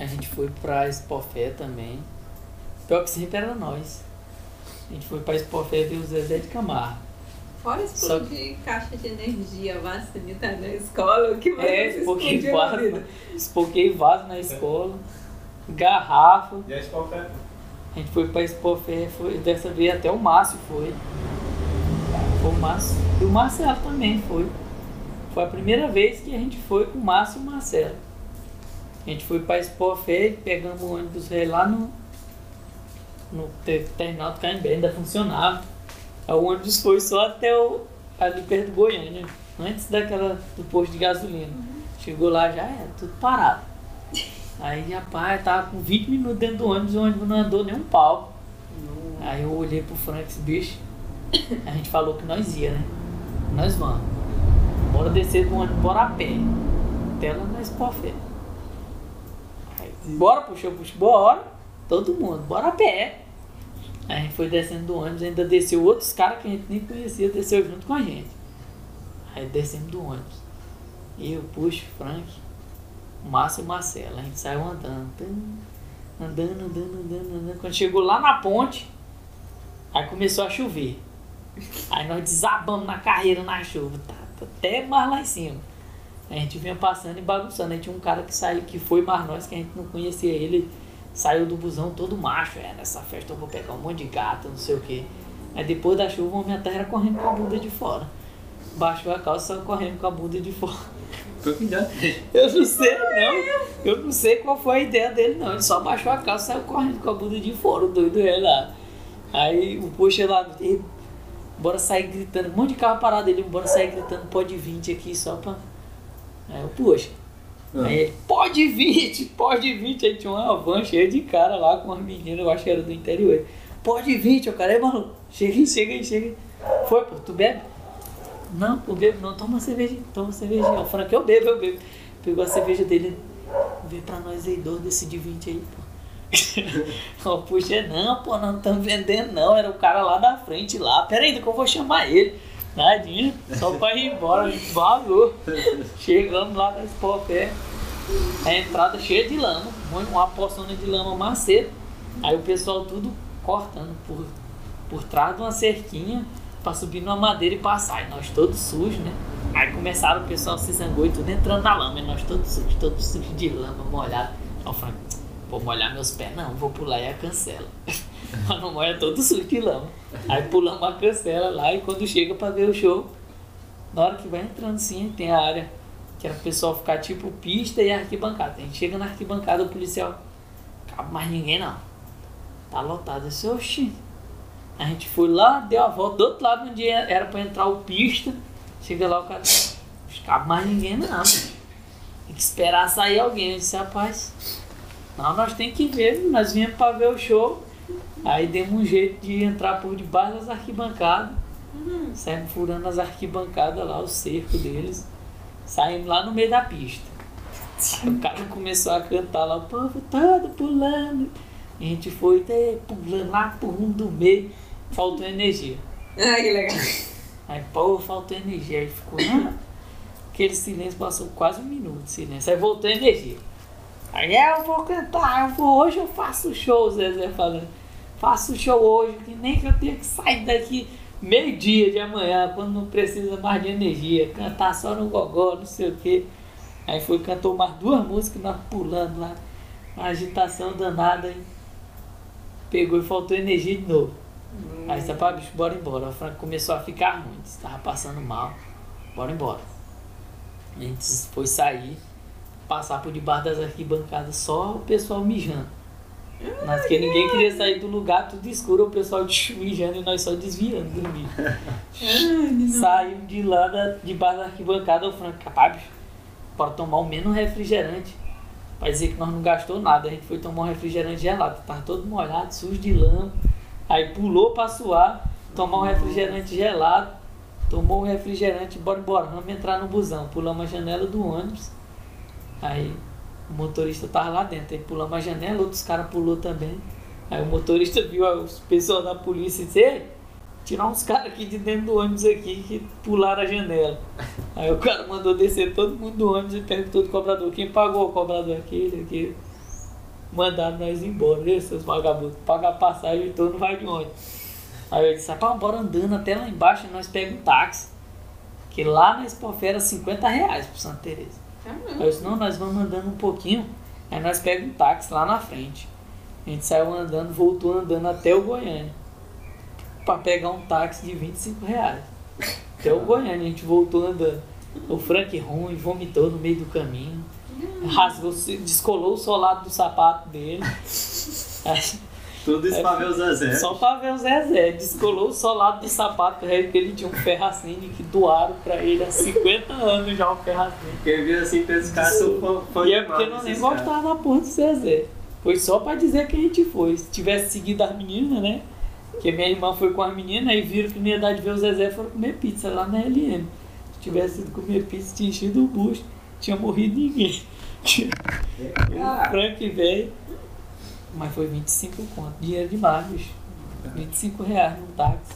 A gente foi pra Expofé também. Pior que sempre era nós. A gente foi pra Expofé ver o Zezé de Camargo. Fora Só explodir caixa de energia, vacina na escola, o que mais É, espoquei explodiu na vaso, vida? espoquei vaso na escola, garrafa. E a Expofé? A gente foi pra Expofé, foi, dessa vez até o Márcio foi. Foi o Márcio. E o Marcelo também foi. Foi a primeira vez que a gente foi com o Márcio e o Marcelo. A gente foi pra Expofé e pegamos o ônibus lá no, no te- terminal do Caimbé, ainda funcionava. Aí o ônibus foi só até o, ali perto do Goiânia, antes daquela do posto de gasolina. Chegou lá já era tudo parado. Aí, rapaz, tava com 20 minutos dentro do ônibus e o ônibus não andou nem um pau. Aí eu olhei pro Frank e disse, bicho, a gente falou que nós ia, né? Nós vamos. Bora descer do ônibus, bora a pé. Até lá na Expofé. Aí, Bora, puxou, puxou, bora. Todo mundo, bora a pé. A gente foi descendo do ônibus, ainda desceu outros caras que a gente nem conhecia, desceu junto com a gente. Aí descemos do ônibus. Eu, puxo, Frank, Márcio e Marcelo. A gente saiu andando. Andando, andando, andando, andando. Quando chegou lá na ponte, aí começou a chover. Aí nós desabamos na carreira na chuva, tá, tá até mais lá em cima. A gente vinha passando e bagunçando. Aí tinha um cara que saiu, que foi mais nós, que a gente não conhecia ele. Saiu do busão todo macho. É, nessa festa eu vou pegar um monte de gato, não sei o que. Aí depois da chuva, o homem até era correndo com a bunda de fora. Baixou a calça e saiu correndo com a bunda de fora. Eu não sei, não. Eu não sei qual foi a ideia dele, não. Ele só baixou a calça e saiu correndo com a bunda de fora, o doido é lá. Aí o poxa lá, bora sair gritando, um monte de carro parado ele, bora sair gritando, pode 20 aqui só pra. Aí eu, poxa. Ah. Aí ele, pode 20, pode 20. Aí tinha uma van cheia de cara lá com as meninas, eu acho que era do interior. Pode 20, o cara, é mano, chega aí, chega aí, chega aí. Foi, pô, tu bebe? Não, eu bebo não, toma cerveja, toma cerveja. O Frank, eu bebo, eu bebo. Pegou a cerveja dele, vê pra nós aí, dois desse de 20 aí, pô. Eu puxei, não, pô, não estamos vendendo não, era o cara lá da frente lá. Pera aí, que eu vou chamar ele. Tadinho, só pra ir embora, a gente vazou. Chegamos lá na Expopé, a entrada cheia de lama, uma poçona de lama macedo. Aí o pessoal tudo cortando por, por trás de uma cerquinha pra subir numa madeira e passar. E nós todos sujos, né? Aí começaram o pessoal se zangou e tudo entrando na lama. E nós todos sujos, todos sujos de lama, molhado. Eu falei, vou molhar meus pés? Não, vou pular e a cancela. Mas não molha todo sujo lama. Aí pulamos a cancela lá e quando chega pra ver o show, na hora que vai entrando sim, tem a área que era o pessoal ficar tipo pista e arquibancada. A gente chega na arquibancada, o policial, cabe mais ninguém não. Tá lotado. Eu disse, oxi. A gente foi lá, deu a volta do outro lado onde era pra entrar o pista. Chega lá o cara, cabe mais ninguém não. Tem que esperar sair alguém. Eu disse, rapaz, não, nós tem que ver, nós viemos pra ver o show. Aí demos um jeito de entrar por debaixo das arquibancadas. Saímos furando as arquibancadas lá, o cerco deles. Saímos lá no meio da pista. Aí o cara começou a cantar lá, o povo todo pulando. A gente foi até pulando lá pro rumo do meio. Faltou energia. Ai, que legal. Aí, pô, faltou energia. Aí ficou, ah, aquele silêncio passou quase um minuto de silêncio. Aí voltou a energia. Aí "É, eu vou cantar, eu vou, hoje eu faço show, o Zezé falando. Faço show hoje, que nem que eu tenha que sair daqui meio-dia de amanhã, quando não precisa mais de energia. Cantar só no gogó, não sei o quê. Aí foi, cantou mais duas músicas, nós pulando lá. Uma agitação danada. Aí pegou e faltou energia de novo. Aí você pá, bicho, bora embora. O Franco começou a ficar ruim, estava passando mal. Bora embora. A gente foi sair, passar por debaixo das arquibancadas, só o pessoal mijando. Mas que ninguém queria sair do lugar, tudo escuro, o pessoal mijando e nós só desviando do mijo. Saímos de lá, da, debaixo da arquibancada, o Franco, capaz, para tomar o menos refrigerante. Pra dizer que nós não gastou nada, a gente foi tomar um refrigerante gelado, tava todo molhado, sujo de lama. Aí pulou pra suar, tomar um refrigerante gelado, tomou um refrigerante, bora embora, vamos entrar no busão. Pulamos a janela do ônibus. Aí o motorista tava lá dentro, aí pulamos a janela, outros caras pulou também. Aí o motorista viu os pessoal da polícia e disse, Ei, tirar uns caras aqui de dentro do ônibus aqui que pularam a janela. Aí o cara mandou descer todo mundo do ônibus e perguntou do cobrador, quem pagou o cobrador? Aquele, aquele. Mandaram nós embora, viu, seus vagabundos? Pagar passagem e todo vai de onde? Aí eu disse, rapaz, bora andando até lá embaixo e nós pegamos um táxi. Que lá na Expofera 50 reais pro Santa Teresa. Aí eu disse, não, nós vamos andando um pouquinho. Aí nós pegamos um táxi lá na frente. A gente saiu andando, voltou andando até o Goiânia. Pra pegar um táxi de 25 reais. Até o Goiânia, a gente voltou andando. O Frank ruim, vomitou no meio do caminho. Rasgou, se- descolou o solado do sapato dele. Tudo isso pra ver o Zezé. só pra ver o Zezé. Descolou o solado do sapato dele, porque ele tinha um ferracine que doaram pra ele há 50 anos já o ferracine. Quem viu assim pensa que são fã, fã E é porque não nem gostava da porra do Zezé. Foi só pra dizer que a gente foi. Se tivesse seguido as meninas, né? Porque minha irmã foi com as meninas e viram que não ia dar de ver o Zezé e foram comer pizza lá na LM. Se tivesse ido comer pizza, tinha enchido o bucho, tinha morrido ninguém. o Frank velho. Mas foi 25 conto. Dinheiro demais, bicho. 25 reais no táxi.